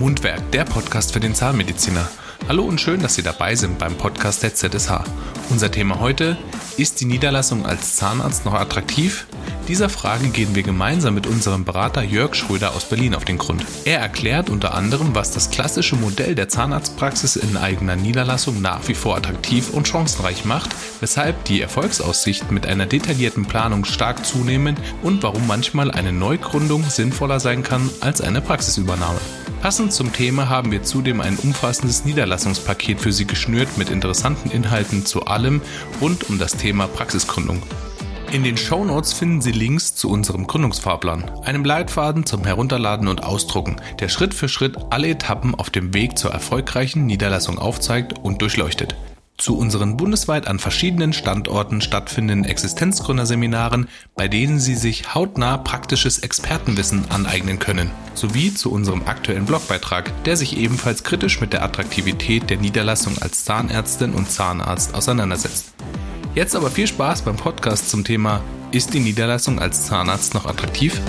Mundwerk, der Podcast für den Zahnmediziner. Hallo und schön, dass Sie dabei sind beim Podcast der ZSH. Unser Thema heute, ist die Niederlassung als Zahnarzt noch attraktiv? Dieser Frage gehen wir gemeinsam mit unserem Berater Jörg Schröder aus Berlin auf den Grund. Er erklärt unter anderem, was das klassische Modell der Zahnarztpraxis in eigener Niederlassung nach wie vor attraktiv und chancenreich macht, weshalb die Erfolgsaussichten mit einer detaillierten Planung stark zunehmen und warum manchmal eine Neugründung sinnvoller sein kann als eine Praxisübernahme. Passend zum Thema haben wir zudem ein umfassendes Niederlassungspaket für Sie geschnürt mit interessanten Inhalten zu allem rund um das Thema Praxisgründung. In den Show Notes finden Sie Links zu unserem Gründungsfahrplan, einem Leitfaden zum Herunterladen und Ausdrucken, der Schritt für Schritt alle Etappen auf dem Weg zur erfolgreichen Niederlassung aufzeigt und durchleuchtet zu unseren bundesweit an verschiedenen Standorten stattfindenden Existenzgründerseminaren, bei denen Sie sich hautnah praktisches Expertenwissen aneignen können, sowie zu unserem aktuellen Blogbeitrag, der sich ebenfalls kritisch mit der Attraktivität der Niederlassung als Zahnärztin und Zahnarzt auseinandersetzt. Jetzt aber viel Spaß beim Podcast zum Thema Ist die Niederlassung als Zahnarzt noch attraktiv?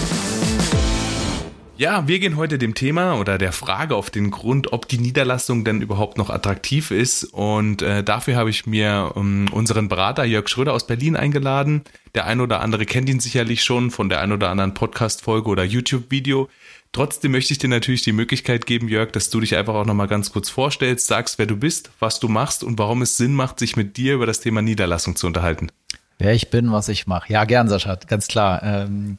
Ja, wir gehen heute dem Thema oder der Frage auf den Grund, ob die Niederlassung denn überhaupt noch attraktiv ist. Und äh, dafür habe ich mir ähm, unseren Berater Jörg Schröder aus Berlin eingeladen. Der ein oder andere kennt ihn sicherlich schon von der ein oder anderen Podcast-Folge oder YouTube-Video. Trotzdem möchte ich dir natürlich die Möglichkeit geben, Jörg, dass du dich einfach auch nochmal ganz kurz vorstellst, sagst, wer du bist, was du machst und warum es Sinn macht, sich mit dir über das Thema Niederlassung zu unterhalten. Wer ich bin, was ich mache. Ja, gern, Sascha, ganz klar. Ähm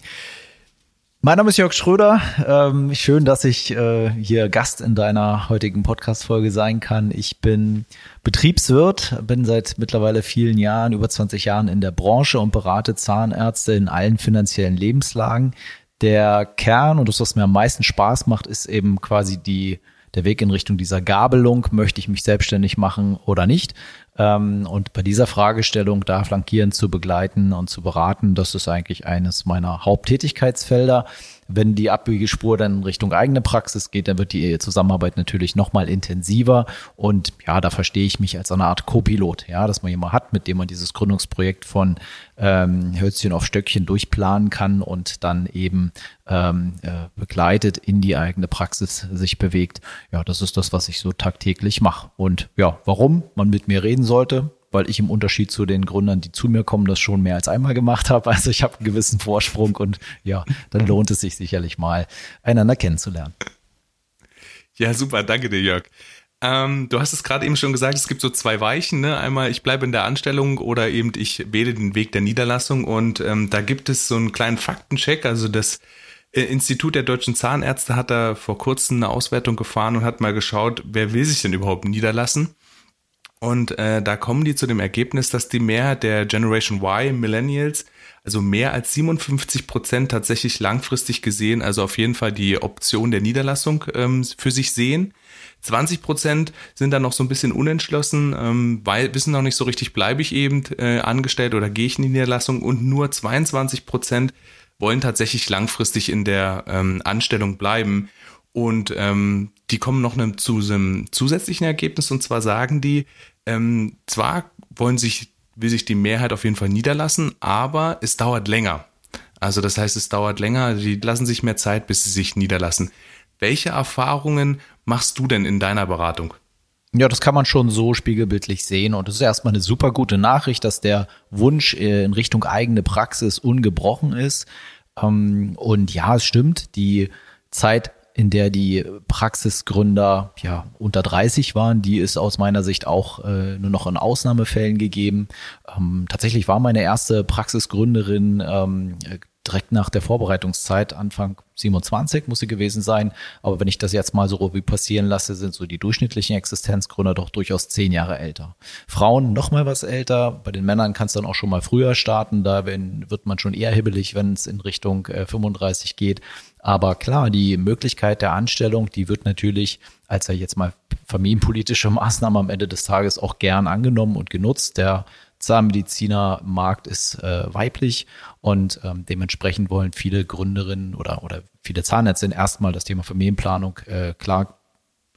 mein Name ist Jörg Schröder. Ähm, schön, dass ich äh, hier Gast in deiner heutigen Podcast-Folge sein kann. Ich bin Betriebswirt, bin seit mittlerweile vielen Jahren, über 20 Jahren in der Branche und berate Zahnärzte in allen finanziellen Lebenslagen. Der Kern und das, was mir am meisten Spaß macht, ist eben quasi die der Weg in Richtung dieser Gabelung, möchte ich mich selbstständig machen oder nicht. Ähm, und bei dieser Fragestellung da flankierend zu begleiten und zu beraten, das ist eigentlich eines meiner Haupttätigkeitsfelder. Wenn die Abbiegespur dann in Richtung eigene Praxis geht, dann wird die Zusammenarbeit natürlich nochmal intensiver. Und ja, da verstehe ich mich als eine Art Co-Pilot, ja, dass man jemanden hat, mit dem man dieses Gründungsprojekt von ähm, Hölzchen auf Stöckchen durchplanen kann und dann eben ähm, äh, begleitet in die eigene Praxis sich bewegt. Ja, das ist das, was ich so tagtäglich mache. Und ja, warum man mit mir reden sollte, weil ich im Unterschied zu den Gründern, die zu mir kommen, das schon mehr als einmal gemacht habe. Also ich habe einen gewissen Vorsprung und ja, dann lohnt es sich sicherlich mal, einander kennenzulernen. Ja, super, danke dir, Jörg. Ähm, du hast es gerade eben schon gesagt, es gibt so zwei Weichen. Ne? Einmal, ich bleibe in der Anstellung oder eben ich wähle den Weg der Niederlassung. Und ähm, da gibt es so einen kleinen Faktencheck. Also das äh, Institut der deutschen Zahnärzte hat da vor kurzem eine Auswertung gefahren und hat mal geschaut, wer will sich denn überhaupt niederlassen. Und äh, da kommen die zu dem Ergebnis, dass die Mehrheit der Generation Y, Millennials, also mehr als 57 Prozent tatsächlich langfristig gesehen, also auf jeden Fall die Option der Niederlassung ähm, für sich sehen. 20 Prozent sind da noch so ein bisschen unentschlossen, ähm, weil wissen noch nicht so richtig, bleibe ich eben äh, angestellt oder gehe ich in die Niederlassung und nur 22 Prozent wollen tatsächlich langfristig in der ähm, Anstellung bleiben. Und ähm, die kommen noch ne, zu einem zusätzlichen Ergebnis und zwar sagen die, ähm, zwar wollen sich, will sich die Mehrheit auf jeden Fall niederlassen, aber es dauert länger. Also das heißt, es dauert länger, die lassen sich mehr Zeit, bis sie sich niederlassen. Welche Erfahrungen machst du denn in deiner Beratung? Ja, das kann man schon so spiegelbildlich sehen. Und es ist erstmal eine super gute Nachricht, dass der Wunsch äh, in Richtung eigene Praxis ungebrochen ist. Ähm, und ja, es stimmt, die Zeit in der die Praxisgründer ja unter 30 waren, die ist aus meiner Sicht auch äh, nur noch in Ausnahmefällen gegeben. Ähm, tatsächlich war meine erste Praxisgründerin ähm, direkt nach der Vorbereitungszeit, Anfang 27 muss sie gewesen sein. Aber wenn ich das jetzt mal so Revue passieren lasse, sind so die durchschnittlichen Existenzgründer doch durchaus zehn Jahre älter. Frauen noch mal was älter. Bei den Männern kann es dann auch schon mal früher starten. Da wird man schon eher hibbelig, wenn es in Richtung äh, 35 geht. Aber klar, die Möglichkeit der Anstellung, die wird natürlich als er jetzt mal familienpolitische Maßnahmen am Ende des Tages auch gern angenommen und genutzt. Der Zahnmedizinermarkt ist äh, weiblich und ähm, dementsprechend wollen viele Gründerinnen oder, oder viele Zahnärztinnen erstmal das Thema Familienplanung äh, klar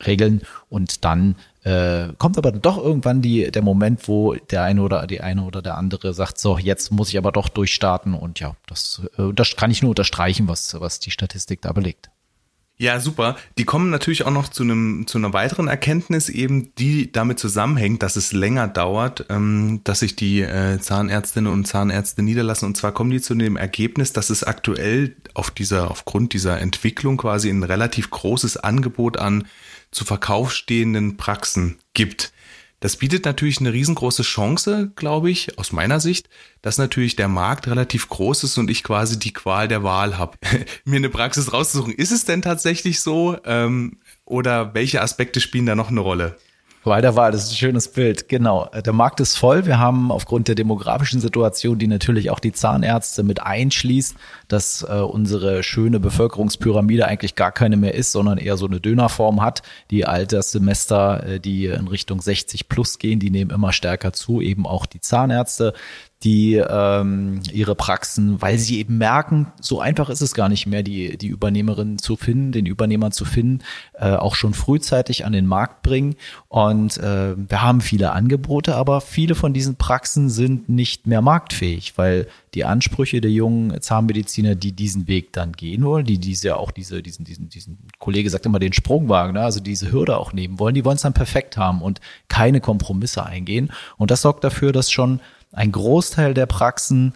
regeln und dann äh, kommt aber doch irgendwann die, der Moment, wo der eine oder die eine oder der andere sagt, so, jetzt muss ich aber doch durchstarten und ja, das, äh, das kann ich nur unterstreichen, was, was die Statistik da belegt. Ja, super. Die kommen natürlich auch noch zu einem zu einer weiteren Erkenntnis eben, die damit zusammenhängt, dass es länger dauert, ähm, dass sich die äh, Zahnärztinnen und Zahnärzte niederlassen. Und zwar kommen die zu dem Ergebnis, dass es aktuell auf dieser aufgrund dieser Entwicklung quasi ein relativ großes Angebot an zu Verkauf stehenden Praxen gibt. Das bietet natürlich eine riesengroße Chance, glaube ich, aus meiner Sicht, dass natürlich der Markt relativ groß ist und ich quasi die Qual der Wahl habe, mir eine Praxis rauszusuchen. Ist es denn tatsächlich so? Ähm, oder welche Aspekte spielen da noch eine Rolle? Weiter war, das ist ein schönes Bild. Genau. Der Markt ist voll. Wir haben aufgrund der demografischen Situation, die natürlich auch die Zahnärzte mit einschließt, dass äh, unsere schöne Bevölkerungspyramide eigentlich gar keine mehr ist, sondern eher so eine Dönerform hat. Die Alterssemester, äh, die in Richtung 60 plus gehen, die nehmen immer stärker zu, eben auch die Zahnärzte die ähm, ihre Praxen, weil sie eben merken, so einfach ist es gar nicht mehr, die, die Übernehmerin zu finden, den Übernehmer zu finden, äh, auch schon frühzeitig an den Markt bringen. Und äh, wir haben viele Angebote, aber viele von diesen Praxen sind nicht mehr marktfähig, weil die Ansprüche der jungen Zahnmediziner, die diesen Weg dann gehen wollen, die diese auch diese, diesen, diesen, diesen Kollege sagt immer den Sprungwagen, ne? also diese Hürde auch nehmen wollen, die wollen es dann perfekt haben und keine Kompromisse eingehen. Und das sorgt dafür, dass schon ein Großteil der Praxen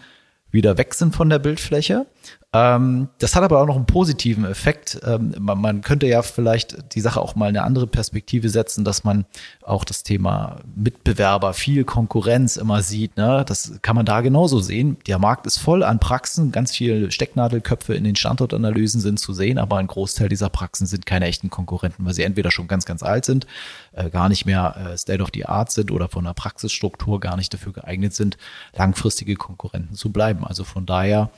wieder weg sind von der Bildfläche ähm, das hat aber auch noch einen positiven Effekt. Ähm, man, man, könnte ja vielleicht die Sache auch mal eine andere Perspektive setzen, dass man auch das Thema Mitbewerber, viel Konkurrenz immer sieht. Ne? Das kann man da genauso sehen. Der Markt ist voll an Praxen, ganz viele Stecknadelköpfe in den Standortanalysen sind zu sehen, aber ein Großteil dieser Praxen sind keine echten Konkurrenten, weil sie entweder schon ganz, ganz alt sind, äh, gar nicht mehr äh, State of the Art sind oder von der Praxisstruktur gar nicht dafür geeignet sind, langfristige Konkurrenten zu bleiben. Also von daher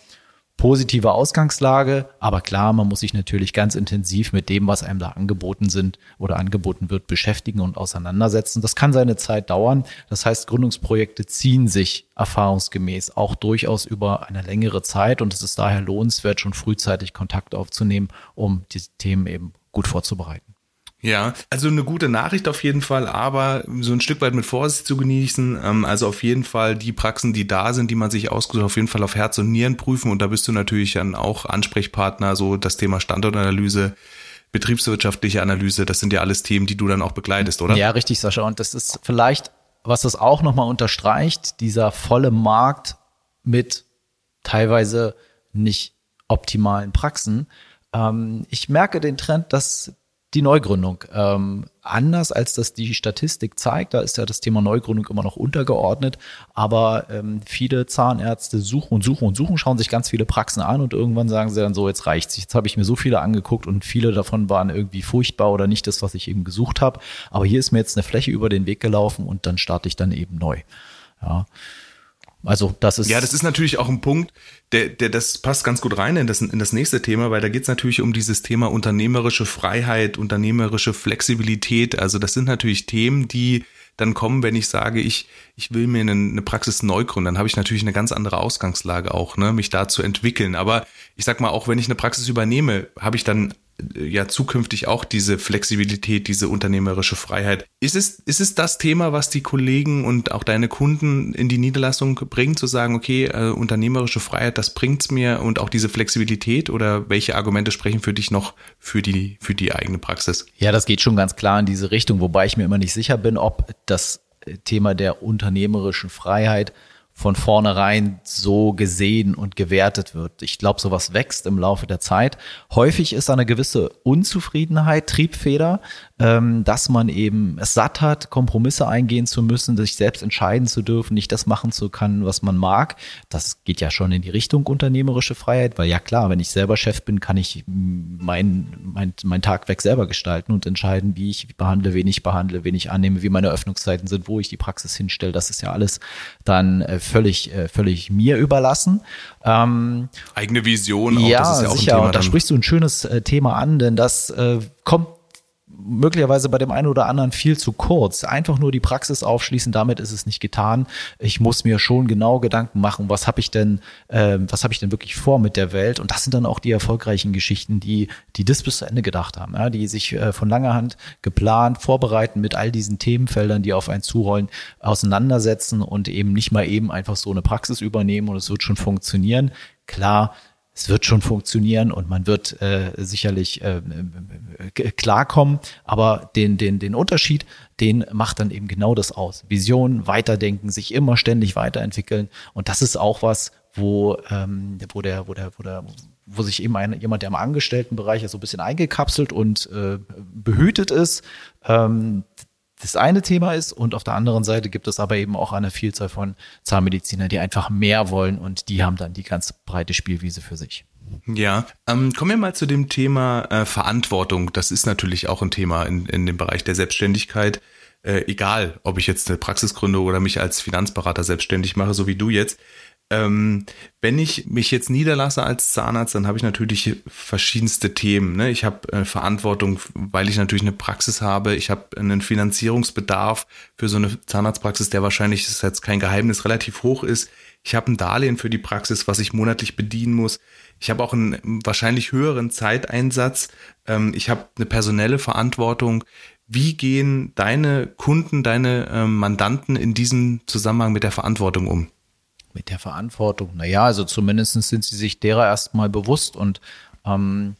positive Ausgangslage, aber klar, man muss sich natürlich ganz intensiv mit dem, was einem da angeboten sind oder angeboten wird, beschäftigen und auseinandersetzen. Das kann seine Zeit dauern. Das heißt, Gründungsprojekte ziehen sich erfahrungsgemäß auch durchaus über eine längere Zeit und es ist daher lohnenswert, schon frühzeitig Kontakt aufzunehmen, um diese Themen eben gut vorzubereiten. Ja, also eine gute Nachricht auf jeden Fall, aber so ein Stück weit mit Vorsicht zu genießen. Ähm, also auf jeden Fall die Praxen, die da sind, die man sich ausgesucht, auf jeden Fall auf Herz und Nieren prüfen. Und da bist du natürlich dann auch Ansprechpartner, so das Thema Standortanalyse, betriebswirtschaftliche Analyse, das sind ja alles Themen, die du dann auch begleitest, oder? Ja, richtig, Sascha. Und das ist vielleicht, was das auch nochmal unterstreicht, dieser volle Markt mit teilweise nicht optimalen Praxen. Ähm, ich merke den Trend, dass die Neugründung. Ähm, anders als das die Statistik zeigt, da ist ja das Thema Neugründung immer noch untergeordnet, aber ähm, viele Zahnärzte suchen und suchen und suchen, schauen sich ganz viele Praxen an und irgendwann sagen sie dann so, jetzt reicht's. Jetzt habe ich mir so viele angeguckt und viele davon waren irgendwie furchtbar oder nicht das, was ich eben gesucht habe. Aber hier ist mir jetzt eine Fläche über den Weg gelaufen und dann starte ich dann eben neu. Ja. Also das ist. Ja, das ist natürlich auch ein Punkt, der, der das passt ganz gut rein in das, in das nächste Thema, weil da geht es natürlich um dieses Thema unternehmerische Freiheit, unternehmerische Flexibilität. Also das sind natürlich Themen, die dann kommen, wenn ich sage, ich, ich will mir eine, eine Praxis neu gründen, dann habe ich natürlich eine ganz andere Ausgangslage auch, ne, mich da zu entwickeln. Aber ich sag mal, auch wenn ich eine Praxis übernehme, habe ich dann ja zukünftig auch diese Flexibilität, diese unternehmerische Freiheit. Ist es, ist es das Thema, was die Kollegen und auch deine Kunden in die Niederlassung bringt, zu sagen, okay, äh, unternehmerische Freiheit, das bringt's mir und auch diese Flexibilität oder welche Argumente sprechen für dich noch für die, für die eigene Praxis? Ja, das geht schon ganz klar in diese Richtung, wobei ich mir immer nicht sicher bin, ob das Thema der unternehmerischen Freiheit von vornherein so gesehen und gewertet wird. Ich glaube, sowas wächst im Laufe der Zeit. Häufig ist eine gewisse Unzufriedenheit Triebfeder, ähm, dass man eben es satt hat, Kompromisse eingehen zu müssen, sich selbst entscheiden zu dürfen, nicht das machen zu können, was man mag. Das geht ja schon in die Richtung unternehmerische Freiheit, weil ja klar, wenn ich selber Chef bin, kann ich mein, mein, mein Tag weg selber gestalten und entscheiden, wie ich behandle, wen ich behandle, wen ich annehme, wie meine Öffnungszeiten sind, wo ich die Praxis hinstelle. Das ist ja alles dann äh, völlig, äh, völlig mir überlassen. Ähm, Eigene Vision, auch, ja, das ist ja auch sicher. Ein Thema und da sprichst du ein schönes äh, Thema an, denn das äh, kommt möglicherweise bei dem einen oder anderen viel zu kurz. Einfach nur die Praxis aufschließen, damit ist es nicht getan. Ich muss mir schon genau Gedanken machen, was habe ich denn, äh, was habe ich denn wirklich vor mit der Welt? Und das sind dann auch die erfolgreichen Geschichten, die, die das bis zu Ende gedacht haben, ja, die sich äh, von langer Hand geplant, vorbereiten mit all diesen Themenfeldern, die auf einen zurollen, auseinandersetzen und eben nicht mal eben einfach so eine Praxis übernehmen und es wird schon funktionieren. Klar, es wird schon funktionieren und man wird äh, sicherlich äh, äh, klarkommen. Aber den, den, den Unterschied, den macht dann eben genau das aus. Vision, Weiterdenken, sich immer ständig weiterentwickeln. Und das ist auch was, wo, ähm, wo der, wo der, wo der, wo sich eben ein, jemand, der im Angestelltenbereich ja so ein bisschen eingekapselt und äh, behütet ist, ähm, das eine Thema ist und auf der anderen Seite gibt es aber eben auch eine Vielzahl von Zahnmedizinern, die einfach mehr wollen und die haben dann die ganz breite Spielwiese für sich. Ja, ähm, kommen wir mal zu dem Thema äh, Verantwortung. Das ist natürlich auch ein Thema in, in dem Bereich der Selbstständigkeit. Äh, egal, ob ich jetzt eine Praxis gründe oder mich als Finanzberater selbstständig mache, so wie du jetzt. Ähm, wenn ich mich jetzt niederlasse als Zahnarzt, dann habe ich natürlich verschiedenste Themen. Ne? Ich habe äh, Verantwortung, weil ich natürlich eine Praxis habe. Ich habe einen Finanzierungsbedarf für so eine Zahnarztpraxis, der wahrscheinlich, das ist jetzt kein Geheimnis, relativ hoch ist. Ich habe ein Darlehen für die Praxis, was ich monatlich bedienen muss. Ich habe auch einen wahrscheinlich höheren Zeiteinsatz. Ähm, ich habe eine personelle Verantwortung. Wie gehen deine Kunden, deine ähm, Mandanten in diesem Zusammenhang mit der Verantwortung um? Mit der Verantwortung? Naja, also zumindest sind sie sich derer erstmal bewusst und ähm,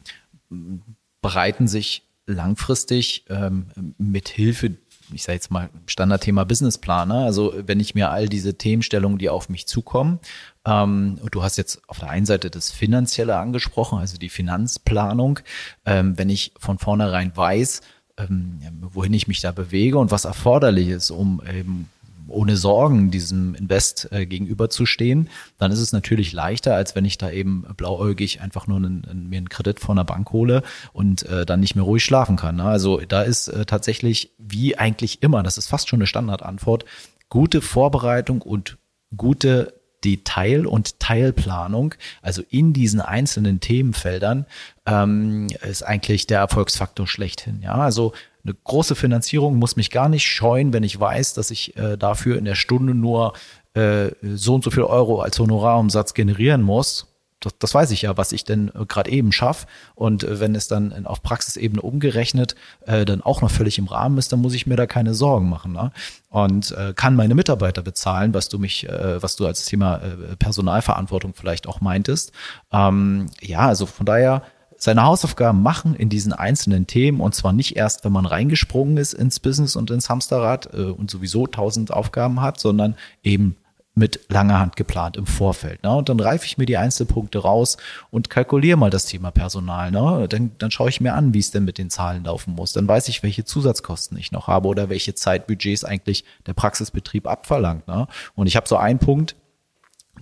bereiten sich langfristig ähm, mit Hilfe, ich sage jetzt mal Standardthema Businessplaner, also wenn ich mir all diese Themenstellungen, die auf mich zukommen, ähm, du hast jetzt auf der einen Seite das Finanzielle angesprochen, also die Finanzplanung, ähm, wenn ich von vornherein weiß, ähm, wohin ich mich da bewege und was erforderlich ist, um eben ohne Sorgen diesem Invest äh, gegenüberzustehen, dann ist es natürlich leichter, als wenn ich da eben blauäugig einfach nur einen, mir einen Kredit von der Bank hole und äh, dann nicht mehr ruhig schlafen kann. Ne? Also da ist äh, tatsächlich wie eigentlich immer, das ist fast schon eine Standardantwort, gute Vorbereitung und gute Detail- und Teilplanung, also in diesen einzelnen Themenfeldern, ähm, ist eigentlich der Erfolgsfaktor schlechthin. Ja, also eine große Finanzierung muss mich gar nicht scheuen, wenn ich weiß, dass ich äh, dafür in der Stunde nur äh, so und so viel Euro als Honorarumsatz generieren muss. Das, das weiß ich ja, was ich denn äh, gerade eben schaffe. Und äh, wenn es dann auf Praxisebene umgerechnet äh, dann auch noch völlig im Rahmen ist, dann muss ich mir da keine Sorgen machen. Ne? Und äh, kann meine Mitarbeiter bezahlen, was du mich, äh, was du als Thema äh, Personalverantwortung vielleicht auch meintest. Ähm, ja, also von daher seine Hausaufgaben machen in diesen einzelnen Themen und zwar nicht erst, wenn man reingesprungen ist ins Business und ins Hamsterrad äh, und sowieso tausend Aufgaben hat, sondern eben mit langer Hand geplant im Vorfeld. Ne? Und dann reife ich mir die Einzelpunkte raus und kalkuliere mal das Thema Personal. Ne? Dann, dann schaue ich mir an, wie es denn mit den Zahlen laufen muss. Dann weiß ich, welche Zusatzkosten ich noch habe oder welche Zeitbudgets eigentlich der Praxisbetrieb abverlangt. Ne? Und ich habe so einen Punkt,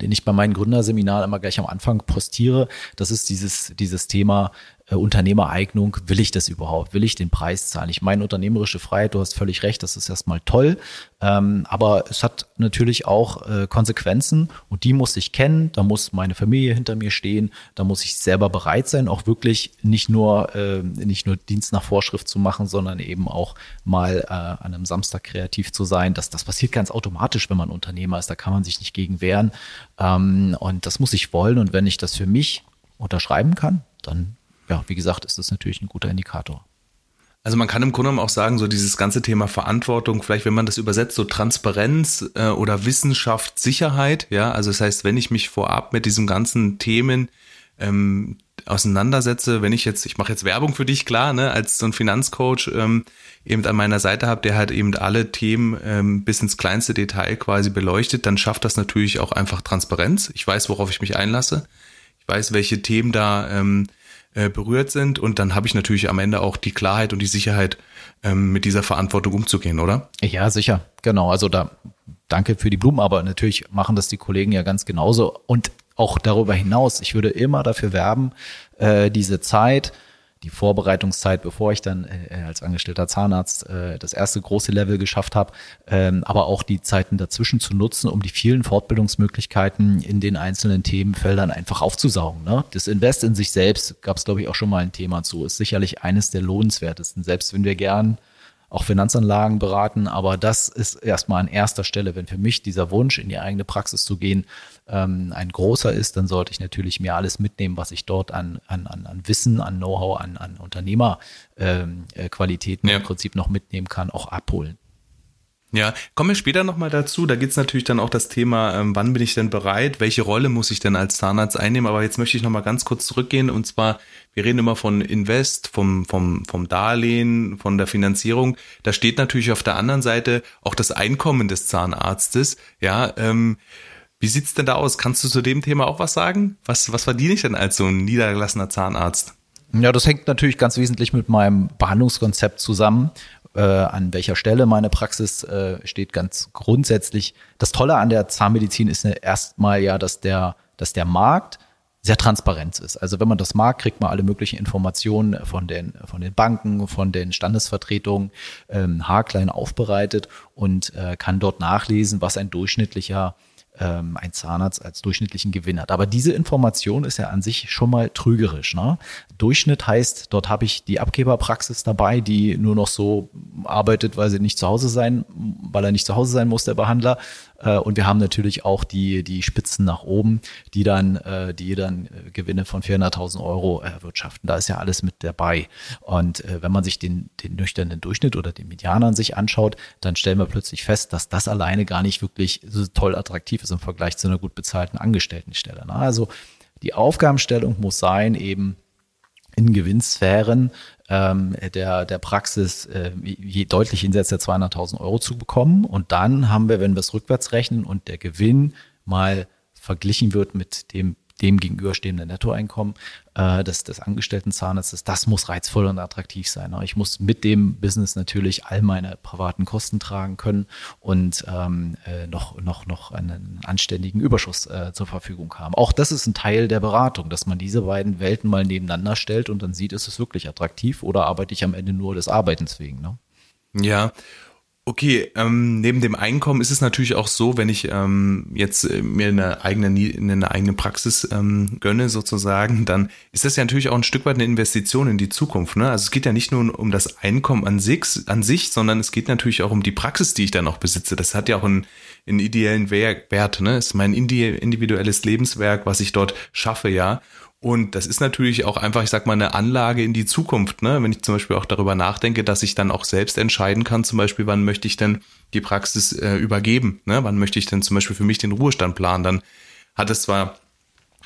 den ich bei meinen Gründerseminaren immer gleich am Anfang postiere. Das ist dieses, dieses Thema äh, Unternehmereignung. Will ich das überhaupt? Will ich den Preis zahlen? Ich meine, unternehmerische Freiheit, du hast völlig recht, das ist erstmal toll. Ähm, aber es hat natürlich auch äh, Konsequenzen und die muss ich kennen. Da muss meine Familie hinter mir stehen. Da muss ich selber bereit sein, auch wirklich nicht nur, äh, nicht nur Dienst nach Vorschrift zu machen, sondern eben auch mal äh, an einem Samstag kreativ zu sein. Das, das passiert ganz automatisch, wenn man Unternehmer ist. Da kann man sich nicht gegen wehren. Ähm, und das muss ich wollen. Und wenn ich das für mich unterschreiben kann, dann, ja, wie gesagt, ist das natürlich ein guter Indikator. Also man kann im Grunde genommen auch sagen, so dieses ganze Thema Verantwortung, vielleicht wenn man das übersetzt, so Transparenz äh, oder Wissenschaft, Sicherheit, ja, also das heißt, wenn ich mich vorab mit diesen ganzen Themen ähm, auseinandersetze, wenn ich jetzt, ich mache jetzt Werbung für dich, klar, ne, als so ein Finanzcoach ähm, eben an meiner Seite habe, der halt eben alle Themen ähm, bis ins kleinste Detail quasi beleuchtet, dann schafft das natürlich auch einfach Transparenz. Ich weiß, worauf ich mich einlasse. Ich weiß, welche Themen da ähm, äh, berührt sind und dann habe ich natürlich am Ende auch die Klarheit und die Sicherheit, ähm, mit dieser Verantwortung umzugehen, oder? Ja, sicher, genau. Also da danke für die Blumen, aber natürlich machen das die Kollegen ja ganz genauso und auch darüber hinaus. Ich würde immer dafür werben, äh, diese Zeit, die Vorbereitungszeit, bevor ich dann äh, als angestellter Zahnarzt äh, das erste große Level geschafft habe, ähm, aber auch die Zeiten dazwischen zu nutzen, um die vielen Fortbildungsmöglichkeiten in den einzelnen Themenfeldern einfach aufzusaugen. Ne? Das Invest in sich selbst gab es, glaube ich, auch schon mal ein Thema zu, ist sicherlich eines der lohnenswertesten, selbst wenn wir gern auch Finanzanlagen beraten, aber das ist erstmal an erster Stelle, wenn für mich dieser Wunsch, in die eigene Praxis zu gehen, ähm, ein großer ist, dann sollte ich natürlich mir alles mitnehmen, was ich dort an, an, an Wissen, an Know-how, an, an Unternehmerqualitäten ähm, äh, ja. im Prinzip noch mitnehmen kann, auch abholen. Ja, kommen wir später nochmal dazu. Da geht's natürlich dann auch das Thema, ähm, wann bin ich denn bereit, welche Rolle muss ich denn als Zahnarzt einnehmen. Aber jetzt möchte ich nochmal ganz kurz zurückgehen. Und zwar, wir reden immer von Invest, vom, vom, vom Darlehen, von der Finanzierung. Da steht natürlich auf der anderen Seite auch das Einkommen des Zahnarztes. Ja, ähm, wie sieht's denn da aus? Kannst du zu dem Thema auch was sagen? Was, was verdiene ich denn als so ein niedergelassener Zahnarzt? Ja, das hängt natürlich ganz wesentlich mit meinem Behandlungskonzept zusammen äh, an welcher Stelle meine Praxis äh, steht, ganz grundsätzlich. Das Tolle an der Zahnmedizin ist erstmal ja, dass der, dass der Markt sehr transparent ist. Also wenn man das mag, kriegt man alle möglichen Informationen von den, von den Banken, von den Standesvertretungen ähm, haarklein aufbereitet und äh, kann dort nachlesen, was ein durchschnittlicher ähm, ein Zahnarzt als durchschnittlichen Gewinn hat. Aber diese Information ist ja an sich schon mal trügerisch. Ne? Durchschnitt heißt, dort habe ich die Abgeberpraxis dabei, die nur noch so arbeitet, weil sie nicht zu Hause sein, weil er nicht zu Hause sein muss, der Behandler. Äh, und wir haben natürlich auch die, die Spitzen nach oben, die dann, äh, die dann äh, Gewinne von 400.000 Euro erwirtschaften. Da ist ja alles mit dabei. Und wenn man sich den, den nüchternen Durchschnitt oder den Median an sich anschaut, dann stellen wir plötzlich fest, dass das alleine gar nicht wirklich so toll attraktiv ist im Vergleich zu einer gut bezahlten Angestelltenstelle. Ne? Also die Aufgabenstellung muss sein, eben in Gewinnsphären ähm, der, der Praxis äh, je, deutlich jenseits der 200.000 Euro zu bekommen. Und dann haben wir, wenn wir es rückwärts rechnen und der Gewinn mal verglichen wird mit dem dem gegenüberstehende Nettoeinkommen äh, des, des Angestellten-Zahnarztes, das muss reizvoll und attraktiv sein. Ich muss mit dem Business natürlich all meine privaten Kosten tragen können und ähm, äh, noch, noch, noch einen anständigen Überschuss äh, zur Verfügung haben. Auch das ist ein Teil der Beratung, dass man diese beiden Welten mal nebeneinander stellt und dann sieht, ist es wirklich attraktiv oder arbeite ich am Ende nur des Arbeitens wegen. Ne? Ja, Okay, ähm, neben dem Einkommen ist es natürlich auch so, wenn ich ähm, jetzt äh, mir eine eigene, eine eigene Praxis ähm, gönne sozusagen, dann ist das ja natürlich auch ein Stück weit eine Investition in die Zukunft. Ne? Also es geht ja nicht nur um das Einkommen an sich, an sich, sondern es geht natürlich auch um die Praxis, die ich dann auch besitze. Das hat ja auch einen, einen ideellen Wert. Ne? Das ist mein individuelles Lebenswerk, was ich dort schaffe, ja. Und das ist natürlich auch einfach, ich sag mal, eine Anlage in die Zukunft, ne? Wenn ich zum Beispiel auch darüber nachdenke, dass ich dann auch selbst entscheiden kann, zum Beispiel, wann möchte ich denn die Praxis äh, übergeben, ne? Wann möchte ich denn zum Beispiel für mich den Ruhestand planen? Dann hat es zwar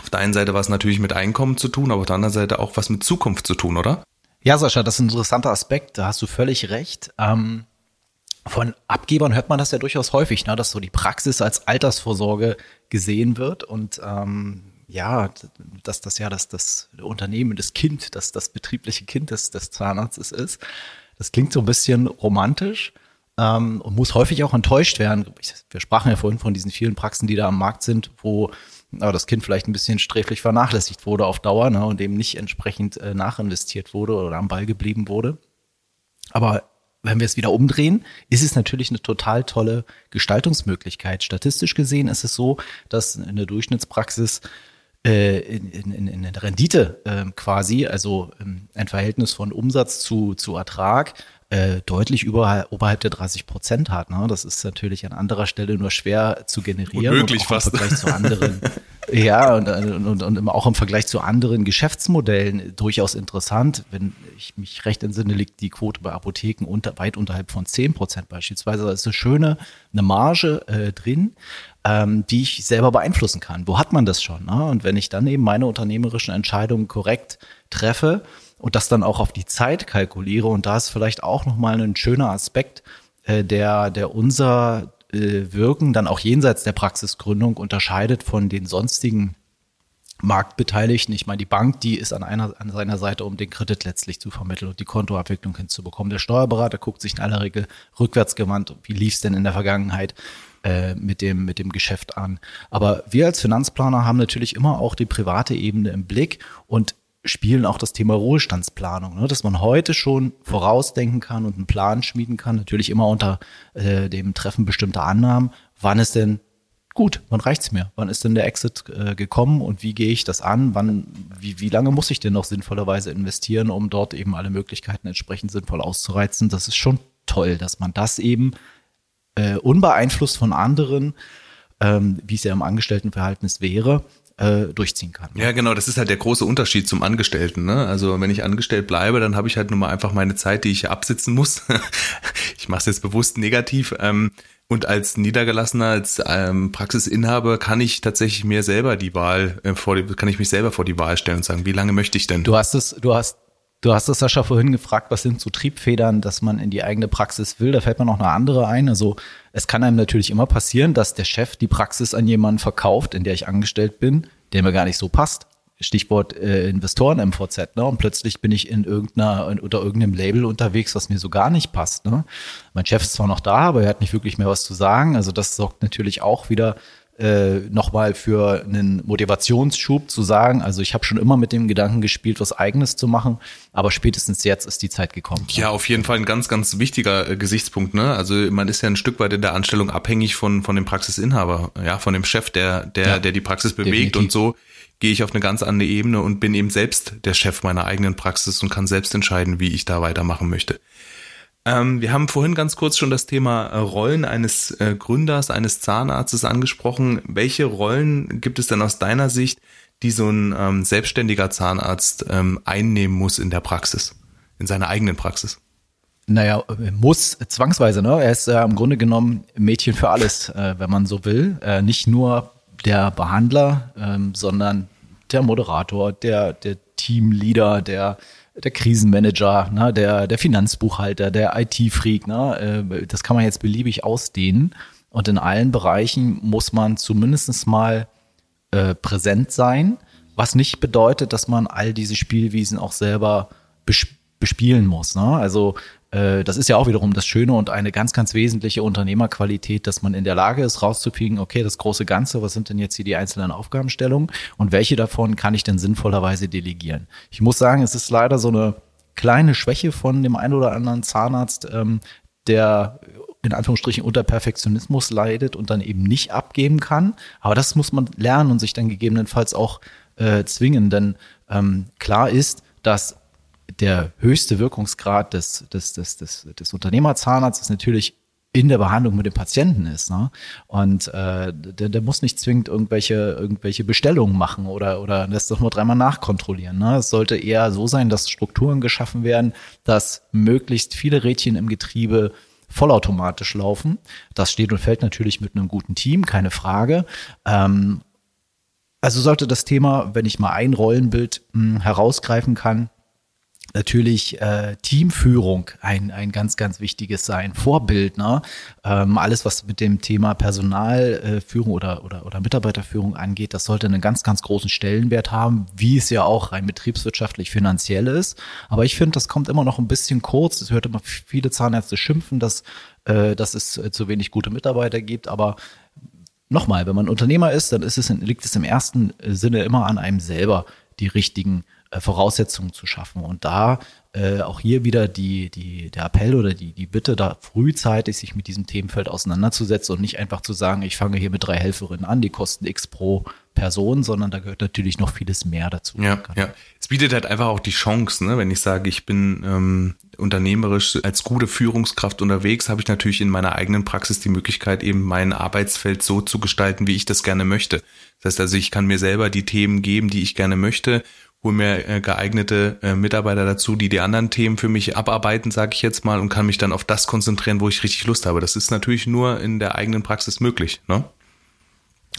auf der einen Seite was natürlich mit Einkommen zu tun, aber auf der anderen Seite auch was mit Zukunft zu tun, oder? Ja, Sascha, das ist ein interessanter Aspekt, da hast du völlig recht. Ähm, von Abgebern hört man das ja durchaus häufig, ne? dass so die Praxis als Altersvorsorge gesehen wird und ähm, ja, dass das ja das, das Unternehmen, das Kind, das, das betriebliche Kind des, des Zahnarztes ist. Das klingt so ein bisschen romantisch ähm, und muss häufig auch enttäuscht werden. Wir sprachen ja vorhin von diesen vielen Praxen, die da am Markt sind, wo aber das Kind vielleicht ein bisschen sträflich vernachlässigt wurde auf Dauer ne, und dem nicht entsprechend äh, nachinvestiert wurde oder am Ball geblieben wurde. Aber wenn wir es wieder umdrehen, ist es natürlich eine total tolle Gestaltungsmöglichkeit. Statistisch gesehen ist es so, dass eine Durchschnittspraxis äh, in, in, in der Rendite äh, quasi, also ähm, ein Verhältnis von Umsatz zu, zu Ertrag, äh, deutlich über, oberhalb der 30 Prozent hat. Ne? Das ist natürlich an anderer Stelle nur schwer zu generieren. Unmöglich und fast. Im Vergleich zu anderen, ja, und, und, und auch im Vergleich zu anderen Geschäftsmodellen durchaus interessant. Wenn ich mich recht entsinne, liegt die Quote bei Apotheken unter, weit unterhalb von 10 Prozent beispielsweise. Da ist eine schöne eine Marge äh, drin ähm, die ich selber beeinflussen kann. Wo hat man das schon? Ne? Und wenn ich dann eben meine unternehmerischen Entscheidungen korrekt treffe und das dann auch auf die Zeit kalkuliere, und da ist vielleicht auch nochmal ein schöner Aspekt, äh, der, der unser äh, Wirken dann auch jenseits der Praxisgründung unterscheidet von den sonstigen Marktbeteiligten. Ich meine, die Bank, die ist an einer, an seiner Seite, um den Kredit letztlich zu vermitteln und die Kontoabwicklung hinzubekommen. Der Steuerberater guckt sich in aller Regel rückwärts gewandt, wie lief es denn in der Vergangenheit äh, mit dem, mit dem Geschäft an. Aber wir als Finanzplaner haben natürlich immer auch die private Ebene im Blick und spielen auch das Thema Ruhestandsplanung, ne? dass man heute schon vorausdenken kann und einen Plan schmieden kann, natürlich immer unter äh, dem Treffen bestimmter Annahmen, wann ist denn gut, wann reicht's mir? Wann ist denn der Exit äh, gekommen und wie gehe ich das an? Wann, wie, wie lange muss ich denn noch sinnvollerweise investieren, um dort eben alle Möglichkeiten entsprechend sinnvoll auszureizen? Das ist schon toll, dass man das eben äh, unbeeinflusst von anderen, ähm, wie es ja im Angestelltenverhältnis wäre, äh, durchziehen kann. Ja, genau, das ist halt der große Unterschied zum Angestellten. Ne? Also wenn ich angestellt bleibe, dann habe ich halt nun mal einfach meine Zeit, die ich absitzen muss. ich mache es jetzt bewusst negativ. Ähm, und als Niedergelassener, als ähm, Praxisinhaber kann ich tatsächlich mir selber die Wahl äh, vor die, kann ich mich selber vor die Wahl stellen und sagen, wie lange möchte ich denn? Du hast es, du hast Du hast es, Sascha, vorhin gefragt, was sind so Triebfedern, dass man in die eigene Praxis will. Da fällt mir noch eine andere ein. Also es kann einem natürlich immer passieren, dass der Chef die Praxis an jemanden verkauft, in der ich angestellt bin, der mir gar nicht so passt. Stichwort äh, Investoren MVZ, ne? Und plötzlich bin ich in irgendeiner, unter irgendeinem Label unterwegs, was mir so gar nicht passt. Ne? Mein Chef ist zwar noch da, aber er hat nicht wirklich mehr was zu sagen. Also das sorgt natürlich auch wieder äh, nochmal für einen Motivationsschub zu sagen, also ich habe schon immer mit dem Gedanken gespielt, was eigenes zu machen, aber spätestens jetzt ist die Zeit gekommen. Ja, auf jeden Fall ein ganz, ganz wichtiger äh, Gesichtspunkt. Ne? Also man ist ja ein Stück weit in der Anstellung abhängig von, von dem Praxisinhaber, ja, von dem Chef, der, der, ja, der die Praxis bewegt definitiv. und so gehe ich auf eine ganz andere Ebene und bin eben selbst der Chef meiner eigenen Praxis und kann selbst entscheiden, wie ich da weitermachen möchte. Ähm, wir haben vorhin ganz kurz schon das Thema äh, Rollen eines äh, Gründers, eines Zahnarztes angesprochen. Welche Rollen gibt es denn aus deiner Sicht, die so ein ähm, selbstständiger Zahnarzt ähm, einnehmen muss in der Praxis, in seiner eigenen Praxis? Naja, muss zwangsweise, ne? Er ist äh, im Grunde genommen Mädchen für alles, äh, wenn man so will. Äh, nicht nur der Behandler, ähm, sondern der Moderator, der, der Teamleader, der der Krisenmanager, ne, der, der Finanzbuchhalter, der IT-Freak, ne, äh, das kann man jetzt beliebig ausdehnen. Und in allen Bereichen muss man zumindest mal äh, präsent sein, was nicht bedeutet, dass man all diese Spielwiesen auch selber bespielen muss. Ne? Also das ist ja auch wiederum das Schöne und eine ganz, ganz wesentliche Unternehmerqualität, dass man in der Lage ist, rauszukriegen, okay, das große Ganze, was sind denn jetzt hier die einzelnen Aufgabenstellungen und welche davon kann ich denn sinnvollerweise delegieren? Ich muss sagen, es ist leider so eine kleine Schwäche von dem einen oder anderen Zahnarzt, ähm, der in Anführungsstrichen unter Perfektionismus leidet und dann eben nicht abgeben kann. Aber das muss man lernen und sich dann gegebenenfalls auch äh, zwingen, denn ähm, klar ist, dass der höchste Wirkungsgrad des, des, des, des, des Unternehmerzahnarztes natürlich in der Behandlung mit dem Patienten ist. Ne? Und äh, der, der muss nicht zwingend irgendwelche, irgendwelche Bestellungen machen oder, oder das doch nur dreimal nachkontrollieren. Ne? Es sollte eher so sein, dass Strukturen geschaffen werden, dass möglichst viele Rädchen im Getriebe vollautomatisch laufen. Das steht und fällt natürlich mit einem guten Team, keine Frage. Ähm, also sollte das Thema, wenn ich mal ein Rollenbild mh, hm, herausgreifen kann, natürlich äh, Teamführung ein, ein ganz, ganz wichtiges sein. Vorbild, ne? Ähm, alles, was mit dem Thema Personalführung äh, oder, oder, oder Mitarbeiterführung angeht, das sollte einen ganz, ganz großen Stellenwert haben, wie es ja auch rein betriebswirtschaftlich finanziell ist. Aber ich finde, das kommt immer noch ein bisschen kurz. Es hört immer viele Zahnärzte schimpfen, dass, äh, dass es äh, zu wenig gute Mitarbeiter gibt. Aber nochmal, wenn man Unternehmer ist, dann ist es, liegt es im ersten Sinne immer an einem selber, die richtigen äh, Voraussetzungen zu schaffen. Und da äh, auch hier wieder die, die, der Appell oder die, die Bitte, da frühzeitig sich mit diesem Themenfeld auseinanderzusetzen und nicht einfach zu sagen, ich fange hier mit drei Helferinnen an, die kosten X pro Person, sondern da gehört natürlich noch vieles mehr dazu. Ja, ja. Es bietet halt einfach auch die Chance, ne? wenn ich sage, ich bin ähm, unternehmerisch als gute Führungskraft unterwegs, habe ich natürlich in meiner eigenen Praxis die Möglichkeit, eben mein Arbeitsfeld so zu gestalten, wie ich das gerne möchte. Das heißt also, ich kann mir selber die Themen geben, die ich gerne möchte hol mir äh, geeignete äh, Mitarbeiter dazu, die die anderen Themen für mich abarbeiten, sage ich jetzt mal, und kann mich dann auf das konzentrieren, wo ich richtig Lust habe. Das ist natürlich nur in der eigenen Praxis möglich. Ne?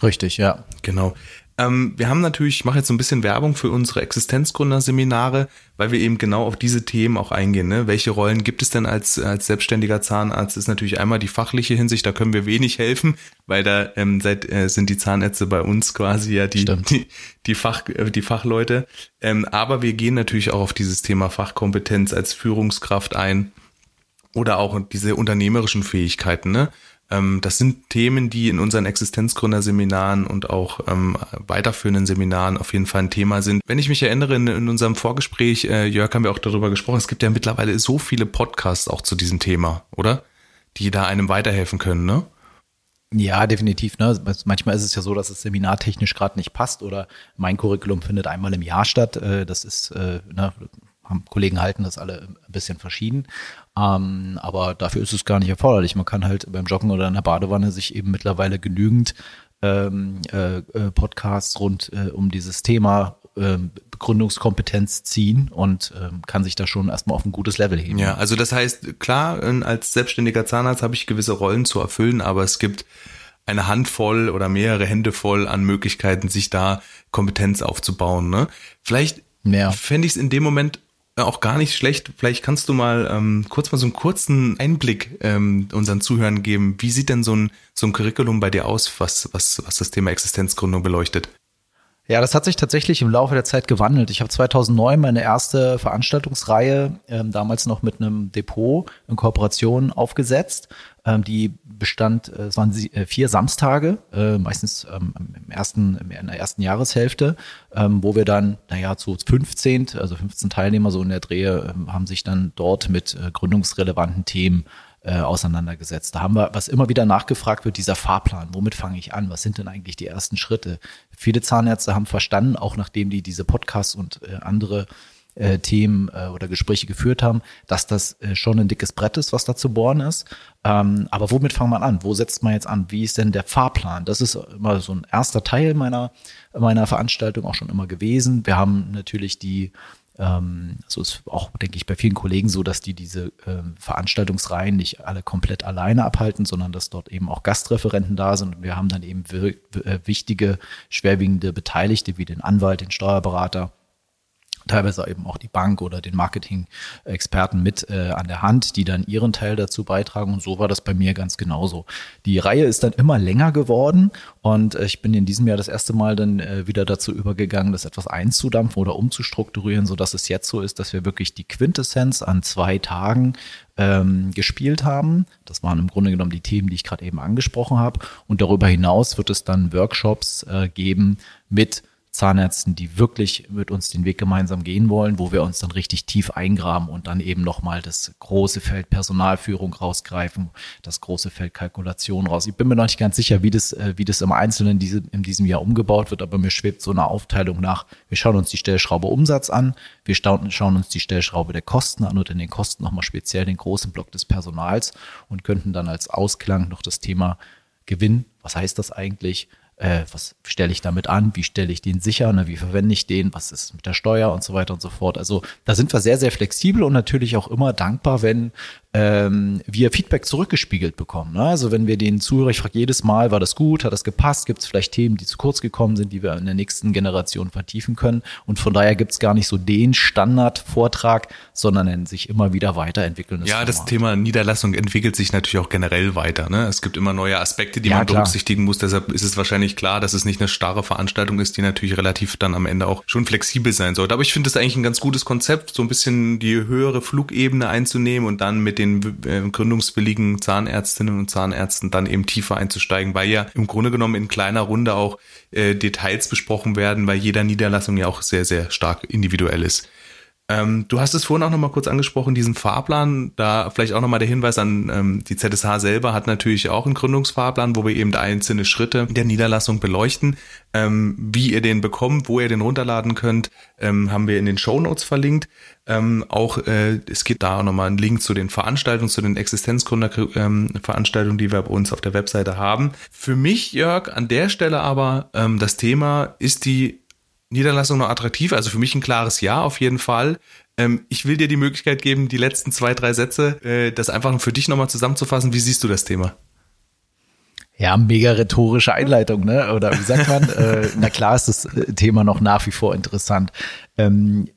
Richtig, ja. Genau. Ähm, wir haben natürlich, ich mache jetzt so ein bisschen Werbung für unsere Existenzgründerseminare, weil wir eben genau auf diese Themen auch eingehen. Ne? Welche Rollen gibt es denn als, als selbstständiger Zahnarzt? Ist natürlich einmal die fachliche Hinsicht, da können wir wenig helfen, weil da ähm, seit, äh, sind die Zahnärzte bei uns quasi ja die, die, die, Fach, äh, die Fachleute. Ähm, aber wir gehen natürlich auch auf dieses Thema Fachkompetenz als Führungskraft ein oder auch diese unternehmerischen Fähigkeiten. Ne? Ähm, das sind Themen, die in unseren Existenzgründerseminaren und auch ähm, weiterführenden Seminaren auf jeden Fall ein Thema sind. Wenn ich mich erinnere, in, in unserem Vorgespräch, äh, Jörg, haben wir auch darüber gesprochen, es gibt ja mittlerweile so viele Podcasts auch zu diesem Thema, oder? Die da einem weiterhelfen können, ne? Ja, definitiv. Ne? Manchmal ist es ja so, dass es seminartechnisch gerade nicht passt oder mein Curriculum findet einmal im Jahr statt. Äh, das ist, äh, ne, Kollegen halten das alle ein bisschen verschieden. Ähm, aber dafür ist es gar nicht erforderlich. Man kann halt beim Joggen oder in der Badewanne sich eben mittlerweile genügend ähm, äh, äh, Podcasts rund äh, um dieses Thema äh, Begründungskompetenz ziehen und äh, kann sich da schon erstmal auf ein gutes Level heben. Ja, also das heißt, klar, als selbstständiger Zahnarzt habe ich gewisse Rollen zu erfüllen, aber es gibt eine Handvoll oder mehrere Hände voll an Möglichkeiten, sich da Kompetenz aufzubauen. Ne? Vielleicht ja. fände ich es in dem Moment auch gar nicht schlecht. Vielleicht kannst du mal ähm, kurz mal so einen kurzen Einblick ähm, unseren Zuhörern geben. Wie sieht denn so ein, so ein Curriculum bei dir aus, was, was, was das Thema Existenzgründung beleuchtet? Ja, das hat sich tatsächlich im Laufe der Zeit gewandelt. Ich habe 2009 meine erste Veranstaltungsreihe, ähm, damals noch mit einem Depot in Kooperation aufgesetzt. Ähm, die bestand, äh, es waren äh, vier Samstage, äh, meistens ähm, im ersten, in der ersten Jahreshälfte, ähm, wo wir dann, naja, zu 15, also 15 Teilnehmer so in der Drehe, ähm, haben sich dann dort mit äh, gründungsrelevanten Themen äh, auseinandergesetzt. Da haben wir, was immer wieder nachgefragt wird, dieser Fahrplan. Womit fange ich an? Was sind denn eigentlich die ersten Schritte? Viele Zahnärzte haben verstanden, auch nachdem die diese Podcasts und äh, andere äh, Themen äh, oder Gespräche geführt haben, dass das äh, schon ein dickes Brett ist, was da zu bohren ist. Ähm, aber womit fangen wir an? Wo setzt man jetzt an? Wie ist denn der Fahrplan? Das ist immer so ein erster Teil meiner, meiner Veranstaltung auch schon immer gewesen. Wir haben natürlich die ähm, so ist auch, denke ich, bei vielen Kollegen so, dass die diese ähm, Veranstaltungsreihen nicht alle komplett alleine abhalten, sondern dass dort eben auch Gastreferenten da sind. Und wir haben dann eben äh, wichtige, schwerwiegende Beteiligte wie den Anwalt, den Steuerberater, teilweise eben auch die Bank oder den Marketing-Experten mit äh, an der Hand, die dann ihren Teil dazu beitragen. Und so war das bei mir ganz genauso. Die Reihe ist dann immer länger geworden und äh, ich bin in diesem Jahr das erste Mal dann äh, wieder dazu übergegangen, das etwas einzudampfen oder umzustrukturieren, so dass es jetzt so ist, dass wir wirklich die Quintessenz an zwei Tagen ähm, gespielt haben. Das waren im Grunde genommen die Themen, die ich gerade eben angesprochen habe. Und darüber hinaus wird es dann Workshops äh, geben mit Zahnärzten, die wirklich mit uns den Weg gemeinsam gehen wollen, wo wir uns dann richtig tief eingraben und dann eben nochmal das große Feld Personalführung rausgreifen, das große Feld Kalkulation raus. Ich bin mir noch nicht ganz sicher, wie das, äh, wie das im Einzelnen diese, in diesem Jahr umgebaut wird, aber mir schwebt so eine Aufteilung nach. Wir schauen uns die Stellschraube Umsatz an, wir schauen uns die Stellschraube der Kosten an und in den Kosten nochmal speziell den großen Block des Personals und könnten dann als Ausklang noch das Thema Gewinn, was heißt das eigentlich? Äh, was stelle ich damit an, wie stelle ich den sicher, ne, wie verwende ich den, was ist mit der Steuer und so weiter und so fort. Also da sind wir sehr, sehr flexibel und natürlich auch immer dankbar, wenn ähm, wir Feedback zurückgespiegelt bekommen. Ne? Also wenn wir den Zuhörer, ich frage jedes Mal, war das gut, hat das gepasst, gibt es vielleicht Themen, die zu kurz gekommen sind, die wir in der nächsten Generation vertiefen können. Und von daher gibt es gar nicht so den Standardvortrag, sondern ein sich immer wieder weiterentwickelndes Ja, das Thema Niederlassung entwickelt sich natürlich auch generell weiter. Ne? Es gibt immer neue Aspekte, die ja, man klar. berücksichtigen muss. Deshalb ist es wahrscheinlich klar, dass es nicht eine starre Veranstaltung ist, die natürlich relativ dann am Ende auch schon flexibel sein sollte. Aber ich finde es eigentlich ein ganz gutes Konzept, so ein bisschen die höhere Flugebene einzunehmen und dann mit den den äh, gründungswilligen Zahnärztinnen und Zahnärzten dann eben tiefer einzusteigen, weil ja im Grunde genommen in kleiner Runde auch äh, Details besprochen werden, weil jeder Niederlassung ja auch sehr, sehr stark individuell ist. Ähm, du hast es vorhin auch nochmal kurz angesprochen, diesen Fahrplan, da vielleicht auch nochmal der Hinweis an ähm, die ZSH selber hat natürlich auch einen Gründungsfahrplan, wo wir eben einzelne Schritte der Niederlassung beleuchten. Ähm, wie ihr den bekommt, wo ihr den runterladen könnt, ähm, haben wir in den Show Notes verlinkt. Ähm, auch äh, es gibt da auch nochmal einen Link zu den Veranstaltungen, zu den Existenzgründerveranstaltungen, ähm, die wir bei uns auf der Webseite haben. Für mich, Jörg, an der Stelle aber ähm, das Thema ist die Niederlassung noch attraktiv? Also für mich ein klares Ja auf jeden Fall. Ähm, ich will dir die Möglichkeit geben, die letzten zwei, drei Sätze, äh, das einfach für dich nochmal zusammenzufassen. Wie siehst du das Thema? Ja, mega rhetorische Einleitung, ne? Oder wie sagt man? äh, na klar ist das äh, Thema noch nach wie vor interessant. Ähm,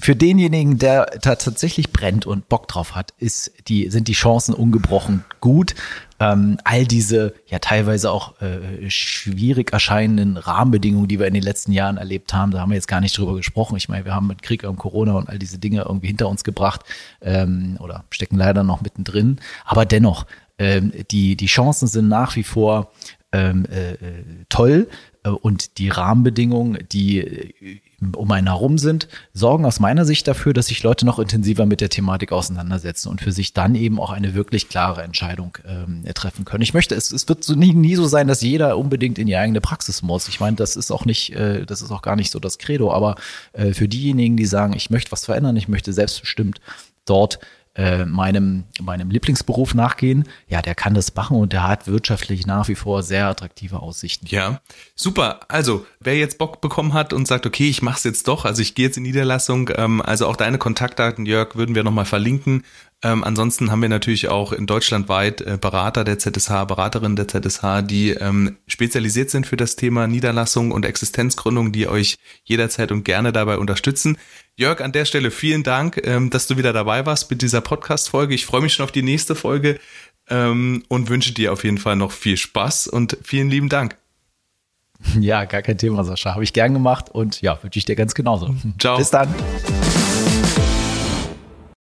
für denjenigen, der tatsächlich brennt und Bock drauf hat, ist die, sind die Chancen ungebrochen gut. Ähm, all diese ja teilweise auch äh, schwierig erscheinenden Rahmenbedingungen, die wir in den letzten Jahren erlebt haben, da haben wir jetzt gar nicht drüber gesprochen. Ich meine, wir haben mit Krieg und Corona und all diese Dinge irgendwie hinter uns gebracht ähm, oder stecken leider noch mittendrin. Aber dennoch, ähm, die, die Chancen sind nach wie vor ähm, äh, äh toll äh, und die Rahmenbedingungen, die äh, um einen herum sind, sorgen aus meiner Sicht dafür, dass sich Leute noch intensiver mit der Thematik auseinandersetzen und für sich dann eben auch eine wirklich klare Entscheidung ähm, treffen können. Ich möchte, es, es wird so nie, nie so sein, dass jeder unbedingt in die eigene Praxis muss. Ich meine, das ist auch nicht, äh, das ist auch gar nicht so das Credo, aber äh, für diejenigen, die sagen, ich möchte was verändern, ich möchte selbstbestimmt dort äh, meinem, meinem Lieblingsberuf nachgehen, ja, der kann das machen und der hat wirtschaftlich nach wie vor sehr attraktive Aussichten. Ja, super. Also, wer jetzt Bock bekommen hat und sagt, okay, ich mach's jetzt doch, also ich gehe jetzt in Niederlassung, ähm, also auch deine Kontaktdaten, Jörg, würden wir nochmal verlinken. Ähm, ansonsten haben wir natürlich auch in Deutschland weit äh, Berater der ZSH, Beraterinnen der ZSH, die ähm, spezialisiert sind für das Thema Niederlassung und Existenzgründung, die euch jederzeit und gerne dabei unterstützen. Jörg, an der Stelle vielen Dank, ähm, dass du wieder dabei warst mit dieser Podcast-Folge. Ich freue mich schon auf die nächste Folge ähm, und wünsche dir auf jeden Fall noch viel Spaß und vielen lieben Dank. Ja, gar kein Thema, Sascha. Habe ich gern gemacht und ja, wünsche ich dir ganz genauso. Ciao. Bis dann.